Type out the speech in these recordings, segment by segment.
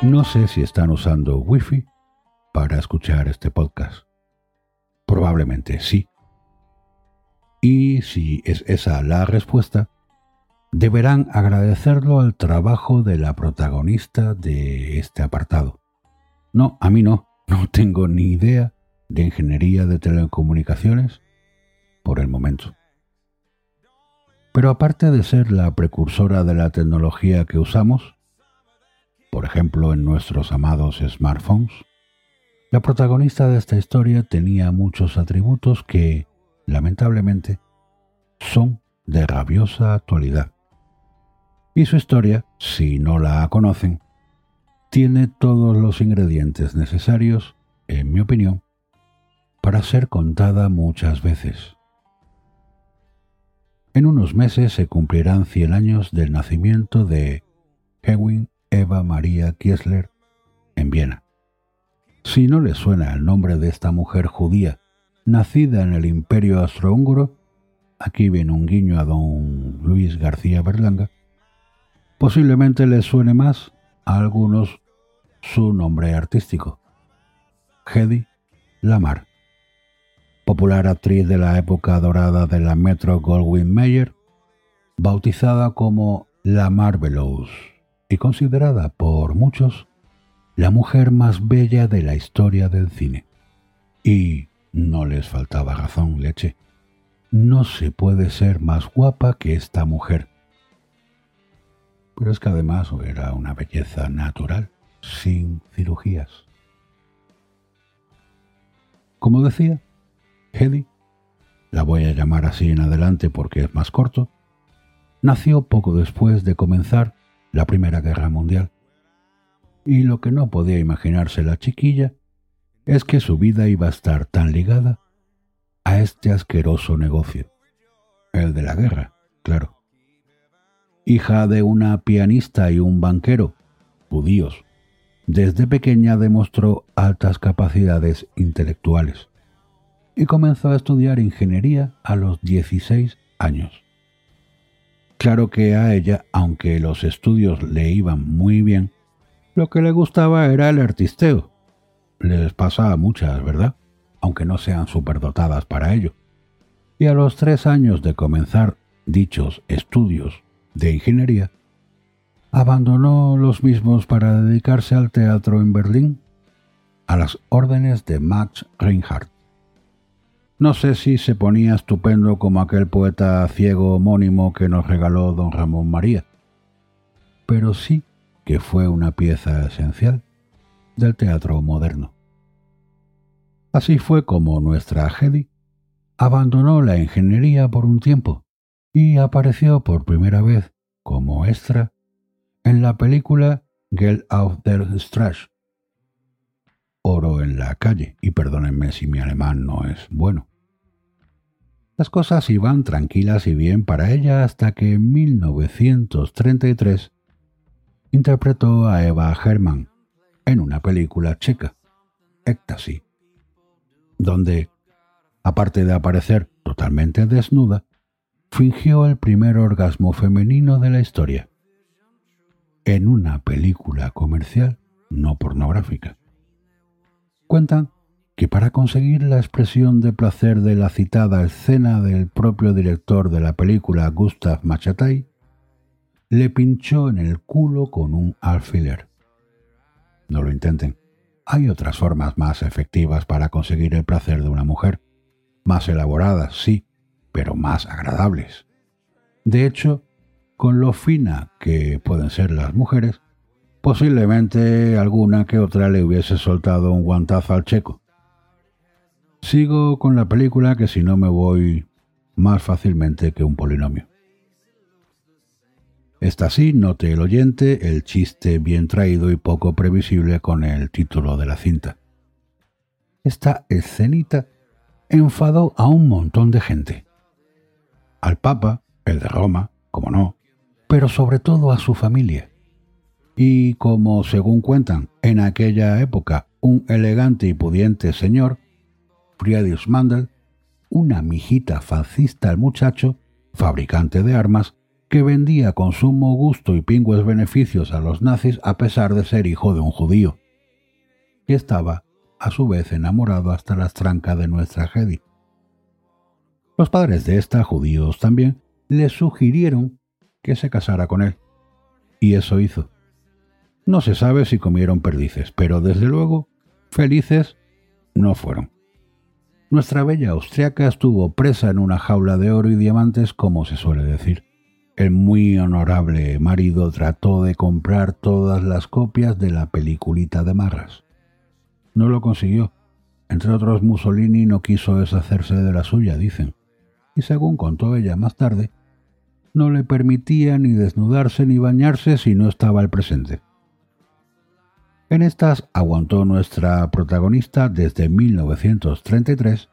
No sé si están usando Wi-Fi para escuchar este podcast. Probablemente sí. Y si es esa la respuesta, deberán agradecerlo al trabajo de la protagonista de este apartado. No, a mí no, no tengo ni idea de ingeniería de telecomunicaciones por el momento. Pero aparte de ser la precursora de la tecnología que usamos, por ejemplo en nuestros amados smartphones, la protagonista de esta historia tenía muchos atributos que, lamentablemente, son de rabiosa actualidad. Y su historia, si no la conocen, tiene todos los ingredientes necesarios, en mi opinión, para ser contada muchas veces. En unos meses se cumplirán 100 años del nacimiento de Hedwig Eva María Kiesler en Viena. Si no le suena el nombre de esta mujer judía nacida en el imperio austrohúngaro, aquí viene un guiño a don Luis García Berlanga, posiblemente le suene más a algunos su nombre artístico, Hedy Lamar, popular actriz de la época dorada de la Metro Goldwyn Mayer, bautizada como La Marvelous y considerada por muchos la mujer más bella de la historia del cine. Y no les faltaba razón, leche. No se puede ser más guapa que esta mujer. Pero es que además era una belleza natural, sin cirugías. Como decía, Hedy, la voy a llamar así en adelante porque es más corto, nació poco después de comenzar la Primera Guerra Mundial. Y lo que no podía imaginarse la chiquilla es que su vida iba a estar tan ligada a este asqueroso negocio, el de la guerra, claro. Hija de una pianista y un banquero, judíos, desde pequeña demostró altas capacidades intelectuales y comenzó a estudiar ingeniería a los 16 años. Claro que a ella, aunque los estudios le iban muy bien, lo que le gustaba era el artisteo. Les pasa a muchas, ¿verdad? Aunque no sean superdotadas para ello. Y a los tres años de comenzar dichos estudios de ingeniería, abandonó los mismos para dedicarse al teatro en Berlín a las órdenes de Max Reinhardt. No sé si se ponía estupendo como aquel poeta ciego homónimo que nos regaló don Ramón María, pero sí que fue una pieza esencial del teatro moderno. Así fue como nuestra Hedy abandonó la ingeniería por un tiempo y apareció por primera vez como extra en la película Geld auf der Straße. Oro en la calle, y perdónenme si mi alemán no es bueno. Las cosas iban tranquilas y bien para ella hasta que en 1933 interpretó a Eva Hermann en una película checa, Ecstasy, donde, aparte de aparecer totalmente desnuda, fingió el primer orgasmo femenino de la historia, en una película comercial no pornográfica. Cuentan que para conseguir la expresión de placer de la citada escena del propio director de la película Gustav Machatay, le pinchó en el culo con un alfiler. No lo intenten. Hay otras formas más efectivas para conseguir el placer de una mujer. Más elaboradas, sí, pero más agradables. De hecho, con lo fina que pueden ser las mujeres, posiblemente alguna que otra le hubiese soltado un guantazo al checo. Sigo con la película que si no me voy más fácilmente que un polinomio. Está así, note el oyente, el chiste bien traído y poco previsible con el título de la cinta. Esta escenita enfadó a un montón de gente. Al Papa, el de Roma, como no, pero sobre todo a su familia. Y como, según cuentan, en aquella época un elegante y pudiente señor Friedrich Mandel, una mijita fascista al muchacho, fabricante de armas, que vendía con sumo gusto y pingües beneficios a los nazis a pesar de ser hijo de un judío, que estaba, a su vez, enamorado hasta las trancas de nuestra Hedy. Los padres de esta, judíos también, le sugirieron que se casara con él, y eso hizo. No se sabe si comieron perdices, pero desde luego felices no fueron. Nuestra bella austriaca estuvo presa en una jaula de oro y diamantes, como se suele decir. El muy honorable marido trató de comprar todas las copias de la peliculita de Marras. No lo consiguió. Entre otros, Mussolini no quiso deshacerse de la suya, dicen. Y según contó ella más tarde, no le permitía ni desnudarse ni bañarse si no estaba al presente. En estas aguantó nuestra protagonista desde 1933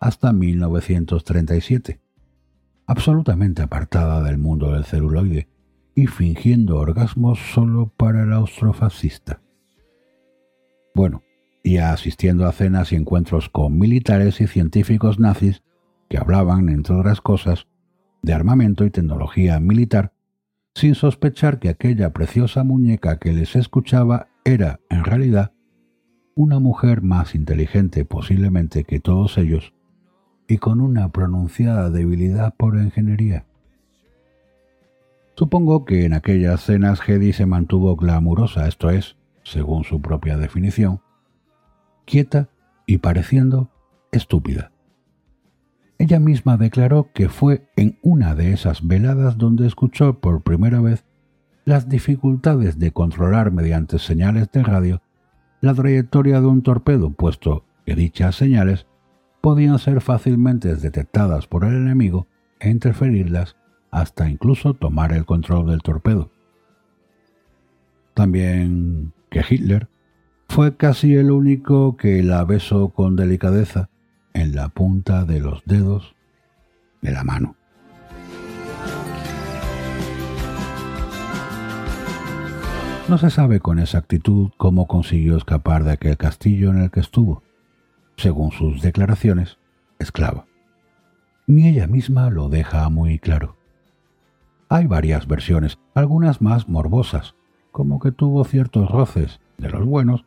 hasta 1937 absolutamente apartada del mundo del celuloide y fingiendo orgasmos solo para el austrofascista. Bueno, y asistiendo a cenas y encuentros con militares y científicos nazis que hablaban, entre otras cosas, de armamento y tecnología militar, sin sospechar que aquella preciosa muñeca que les escuchaba era, en realidad, una mujer más inteligente posiblemente que todos ellos y con una pronunciada debilidad por ingeniería. Supongo que en aquellas cenas Hedy se mantuvo glamurosa, esto es, según su propia definición, quieta y pareciendo estúpida. Ella misma declaró que fue en una de esas veladas donde escuchó por primera vez las dificultades de controlar mediante señales de radio la trayectoria de un torpedo, puesto que dichas señales podían ser fácilmente detectadas por el enemigo e interferirlas hasta incluso tomar el control del torpedo. También que Hitler fue casi el único que la besó con delicadeza en la punta de los dedos de la mano. No se sabe con exactitud cómo consiguió escapar de aquel castillo en el que estuvo según sus declaraciones, esclava. Ni ella misma lo deja muy claro. Hay varias versiones, algunas más morbosas, como que tuvo ciertos roces, de los buenos,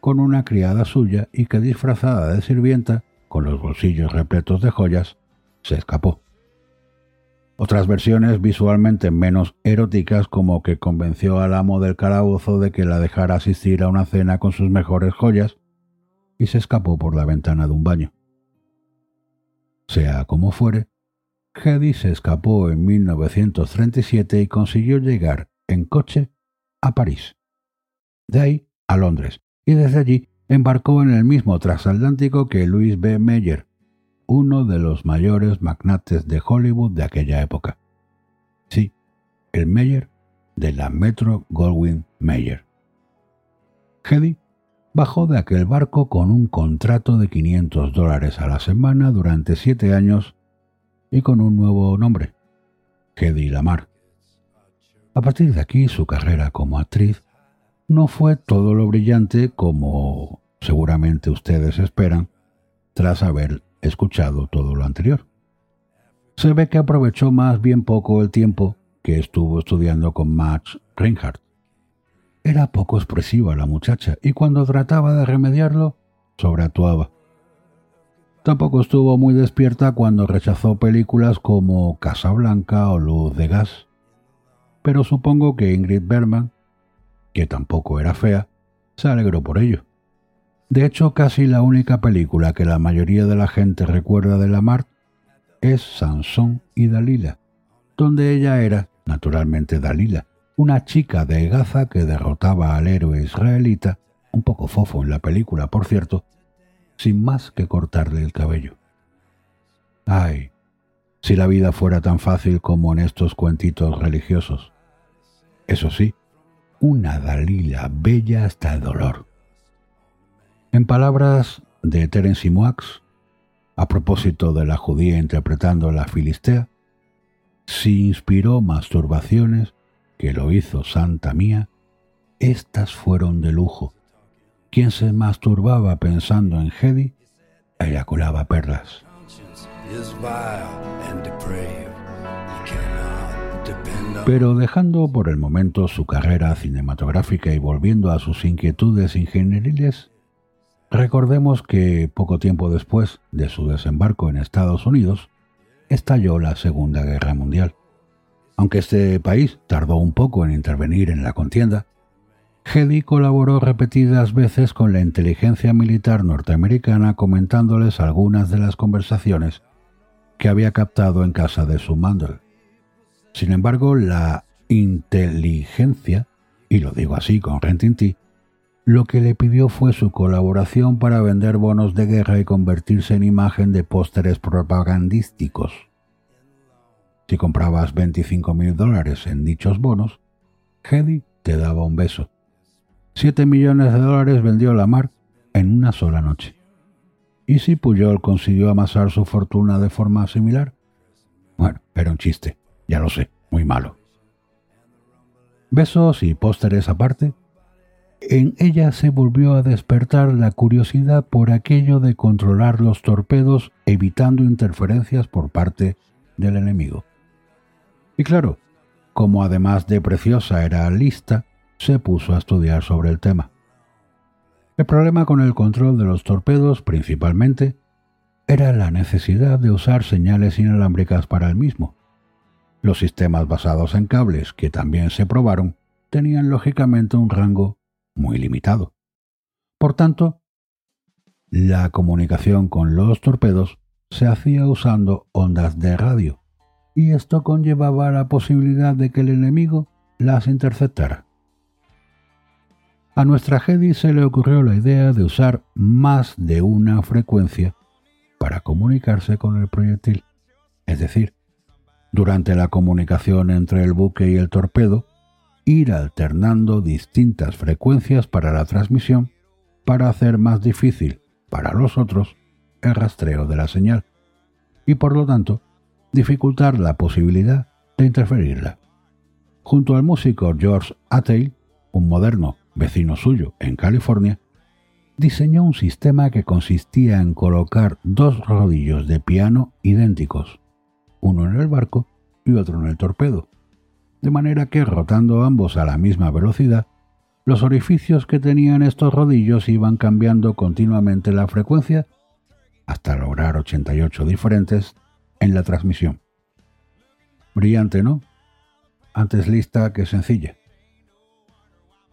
con una criada suya y que disfrazada de sirvienta, con los bolsillos repletos de joyas, se escapó. Otras versiones visualmente menos eróticas como que convenció al amo del calabozo de que la dejara asistir a una cena con sus mejores joyas y se escapó por la ventana de un baño. Sea como fuere, Hedy se escapó en 1937 y consiguió llegar en coche a París. De ahí a Londres, y desde allí embarcó en el mismo transatlántico que Louis B. Mayer, uno de los mayores magnates de Hollywood de aquella época. Sí, el Mayer de la Metro Goldwyn Mayer. Hedy bajó de aquel barco con un contrato de 500 dólares a la semana durante siete años y con un nuevo nombre, Hedy Lamar. A partir de aquí su carrera como actriz no fue todo lo brillante como seguramente ustedes esperan tras haber escuchado todo lo anterior. Se ve que aprovechó más bien poco el tiempo que estuvo estudiando con Max Reinhardt era poco expresiva la muchacha y cuando trataba de remediarlo, sobreactuaba. Tampoco estuvo muy despierta cuando rechazó películas como Casa Blanca o Luz de Gas. Pero supongo que Ingrid Bergman, que tampoco era fea, se alegró por ello. De hecho, casi la única película que la mayoría de la gente recuerda de Lamar es Sansón y Dalila, donde ella era, naturalmente, Dalila, una chica de Gaza que derrotaba al héroe israelita, un poco fofo en la película, por cierto, sin más que cortarle el cabello. Ay, si la vida fuera tan fácil como en estos cuentitos religiosos. Eso sí, una Dalila bella hasta el dolor. En palabras de Terence Moix, a propósito de la judía interpretando la filistea, si inspiró masturbaciones que lo hizo Santa Mía, estas fueron de lujo. Quien se masturbaba pensando en Hedy, eyaculaba perlas. Pero dejando por el momento su carrera cinematográfica y volviendo a sus inquietudes ingenieriles, recordemos que poco tiempo después de su desembarco en Estados Unidos, estalló la Segunda Guerra Mundial. Aunque este país tardó un poco en intervenir en la contienda, Hedy colaboró repetidas veces con la inteligencia militar norteamericana comentándoles algunas de las conversaciones que había captado en casa de su Mandel. Sin embargo, la inteligencia, y lo digo así con Rentinti, lo que le pidió fue su colaboración para vender bonos de guerra y convertirse en imagen de pósteres propagandísticos. Si comprabas 25 mil dólares en dichos bonos, Hedy te daba un beso. Siete millones de dólares vendió la mar en una sola noche. ¿Y si Puyol consiguió amasar su fortuna de forma similar? Bueno, era un chiste. Ya lo sé, muy malo. Besos y pósteres aparte, en ella se volvió a despertar la curiosidad por aquello de controlar los torpedos evitando interferencias por parte del enemigo. Y claro, como además de preciosa era lista, se puso a estudiar sobre el tema. El problema con el control de los torpedos principalmente era la necesidad de usar señales inalámbricas para el mismo. Los sistemas basados en cables, que también se probaron, tenían lógicamente un rango muy limitado. Por tanto, la comunicación con los torpedos se hacía usando ondas de radio, y esto conllevaba la posibilidad de que el enemigo las interceptara. A nuestra Jedi se le ocurrió la idea de usar más de una frecuencia para comunicarse con el proyectil, es decir, durante la comunicación entre el buque y el torpedo, ir alternando distintas frecuencias para la transmisión para hacer más difícil para los otros el rastreo de la señal y por lo tanto dificultar la posibilidad de interferirla. Junto al músico George Attell, un moderno vecino suyo en California, diseñó un sistema que consistía en colocar dos rodillos de piano idénticos, uno en el barco y otro en el torpedo, de manera que rotando ambos a la misma velocidad, los orificios que tenían estos rodillos iban cambiando continuamente la frecuencia hasta lograr 88 diferentes en la transmisión. Brillante, ¿no? Antes lista que sencilla.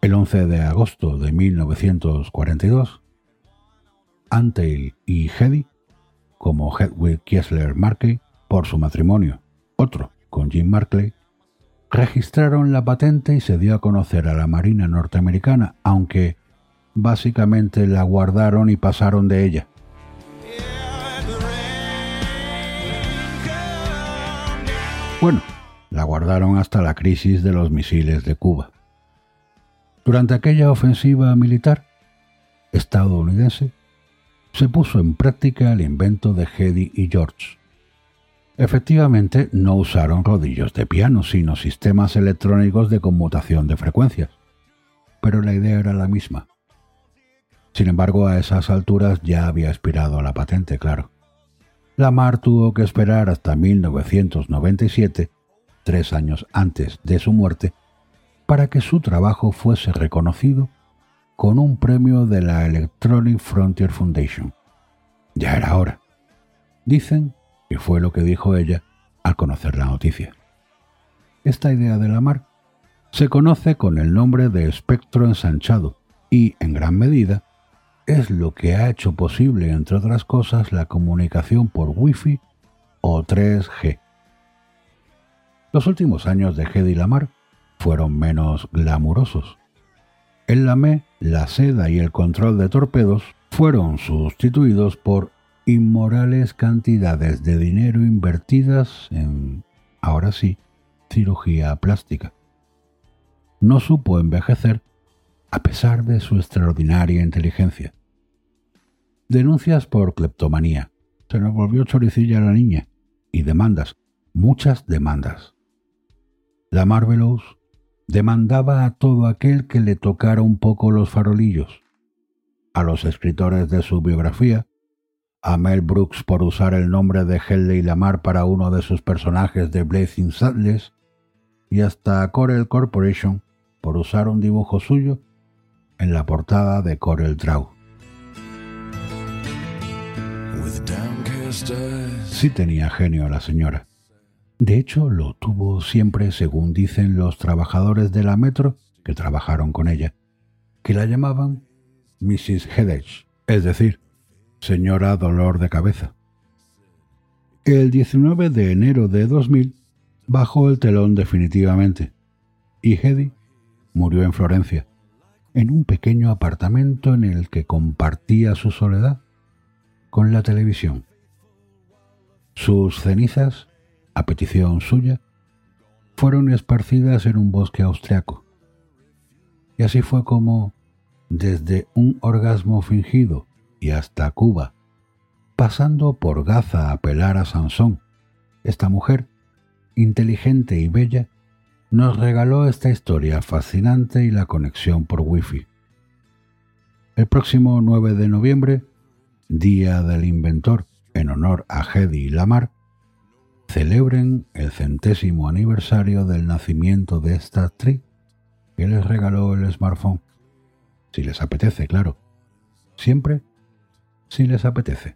El 11 de agosto de 1942, Anteil y Hedy, como Hedwig Kiesler Markey, por su matrimonio, otro con Jim Markley, registraron la patente y se dio a conocer a la Marina norteamericana, aunque básicamente la guardaron y pasaron de ella. Bueno, la guardaron hasta la crisis de los misiles de Cuba. Durante aquella ofensiva militar estadounidense, se puso en práctica el invento de Hedy y George, Efectivamente, no usaron rodillos de piano, sino sistemas electrónicos de conmutación de frecuencias. Pero la idea era la misma. Sin embargo, a esas alturas ya había expirado la patente, claro. Lamar tuvo que esperar hasta 1997, tres años antes de su muerte, para que su trabajo fuese reconocido con un premio de la Electronic Frontier Foundation. Ya era hora. Dicen que fue lo que dijo ella al conocer la noticia. Esta idea de la mar se conoce con el nombre de espectro ensanchado y, en gran medida, es lo que ha hecho posible, entre otras cosas, la comunicación por Wi-Fi o 3G. Los últimos años de Hedy Lamar fueron menos glamurosos. En la ME, la seda y el control de torpedos fueron sustituidos por inmorales cantidades de dinero invertidas en, ahora sí, cirugía plástica. No supo envejecer a pesar de su extraordinaria inteligencia. Denuncias por cleptomanía. Se nos volvió choricilla la niña. Y demandas, muchas demandas. La Marvelous demandaba a todo aquel que le tocara un poco los farolillos. A los escritores de su biografía a Mel Brooks por usar el nombre de Helley Lamar para uno de sus personajes de Blazing Saddles, y hasta Corel Corporation por usar un dibujo suyo en la portada de Corel Draw. Sí tenía genio la señora. De hecho, lo tuvo siempre, según dicen los trabajadores de la metro que trabajaron con ella, que la llamaban Mrs. Headache, es decir, señora dolor de cabeza. El 19 de enero de 2000 bajó el telón definitivamente y Hedy murió en Florencia, en un pequeño apartamento en el que compartía su soledad con la televisión. Sus cenizas, a petición suya, fueron esparcidas en un bosque austriaco. Y así fue como, desde un orgasmo fingido y hasta Cuba, pasando por Gaza a pelar a Sansón, esta mujer, inteligente y bella, nos regaló esta historia fascinante y la conexión por Wi-Fi. El próximo 9 de noviembre, Día del Inventor, en honor a Hedy Lamar, celebren el centésimo aniversario del nacimiento de esta actriz que les regaló el smartphone. Si les apetece, claro. Siempre si les apetece.